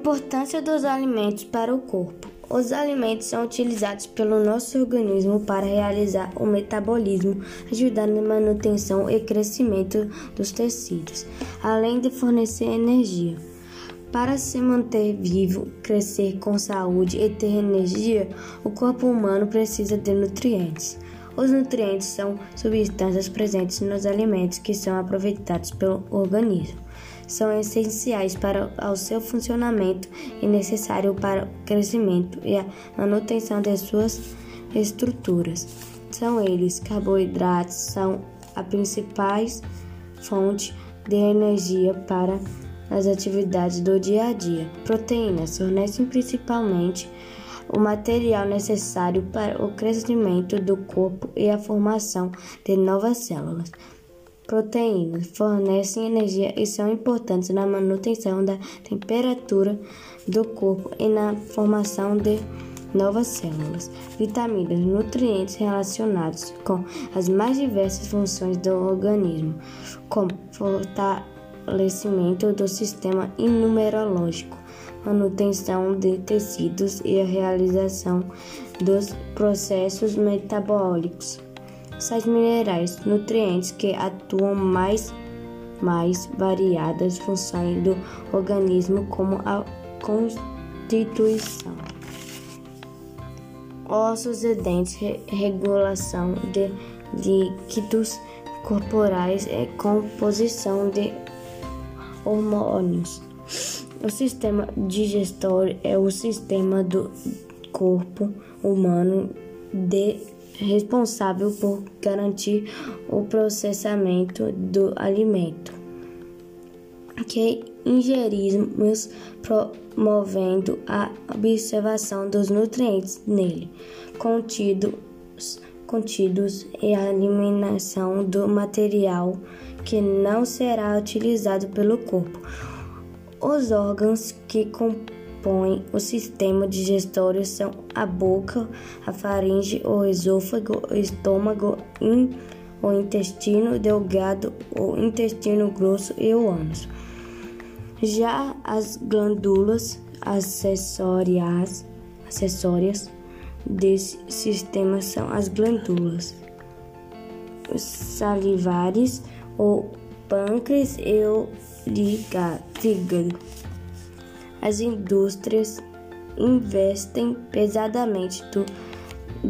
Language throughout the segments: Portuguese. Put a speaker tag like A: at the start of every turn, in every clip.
A: Importância dos alimentos para o corpo. Os alimentos são utilizados pelo nosso organismo para realizar o metabolismo, ajudando na manutenção e crescimento dos tecidos, além de fornecer energia. Para se manter vivo, crescer com saúde e ter energia, o corpo humano precisa de nutrientes. Os nutrientes são substâncias presentes nos alimentos que são aproveitados pelo organismo são essenciais para o seu funcionamento e necessários para o crescimento e a manutenção de suas estruturas. São eles carboidratos, são a principais fonte de energia para as atividades do dia a dia. Proteínas fornecem principalmente o material necessário para o crescimento do corpo e a formação de novas células. Proteínas fornecem energia e são importantes na manutenção da temperatura do corpo e na formação de novas células. Vitaminas, nutrientes relacionados com as mais diversas funções do organismo, como fortalecimento do sistema imunologico, manutenção de tecidos e a realização dos processos metabólicos sais minerais, nutrientes que atuam mais mais variadas funções do organismo, como a constituição, ossos e dentes, regulação de líquidos corporais e composição de hormônios. O sistema digestório é o sistema do corpo humano de responsável por garantir o processamento do alimento que ingerimos, promovendo a observação dos nutrientes nele contidos, contidos e a eliminação do material que não será utilizado pelo corpo. Os órgãos que compõem compõem o sistema digestório são a boca, a faringe, o esôfago, o estômago, o intestino delgado, o intestino grosso e o ânus. Já as glândulas acessórias, acessórias desse sistema são as glândulas salivares, o pâncreas e o fígado. As indústrias investem pesadamente do,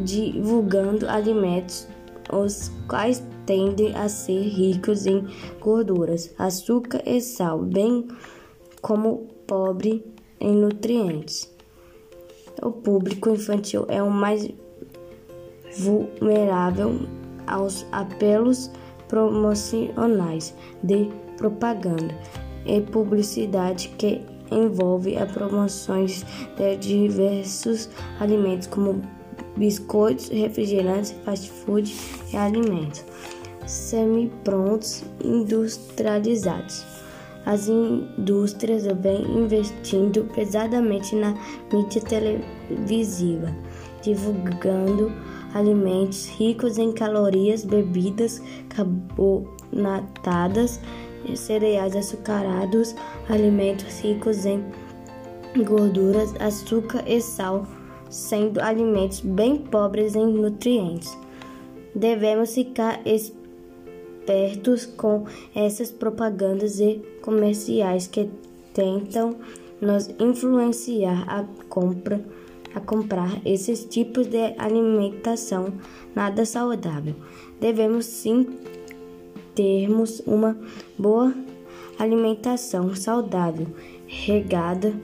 A: divulgando alimentos os quais tendem a ser ricos em gorduras, açúcar e sal, bem como pobre em nutrientes. O público infantil é o mais vulnerável aos apelos promocionais de propaganda e publicidade que envolve a promoções de diversos alimentos como biscoitos, refrigerantes, fast food e alimentos semi-prontos industrializados. As indústrias vêm investindo pesadamente na mídia televisiva, divulgando alimentos ricos em calorias, bebidas carbonatadas cereais açucarados, alimentos ricos em gorduras, açúcar e sal, sendo alimentos bem pobres em nutrientes. Devemos ficar espertos com essas propagandas e comerciais que tentam nos influenciar a compra a comprar esses tipos de alimentação nada saudável. Devemos sim termos uma boa alimentação saudável, regada,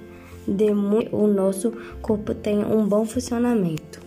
A: de o nosso corpo tenha um bom funcionamento.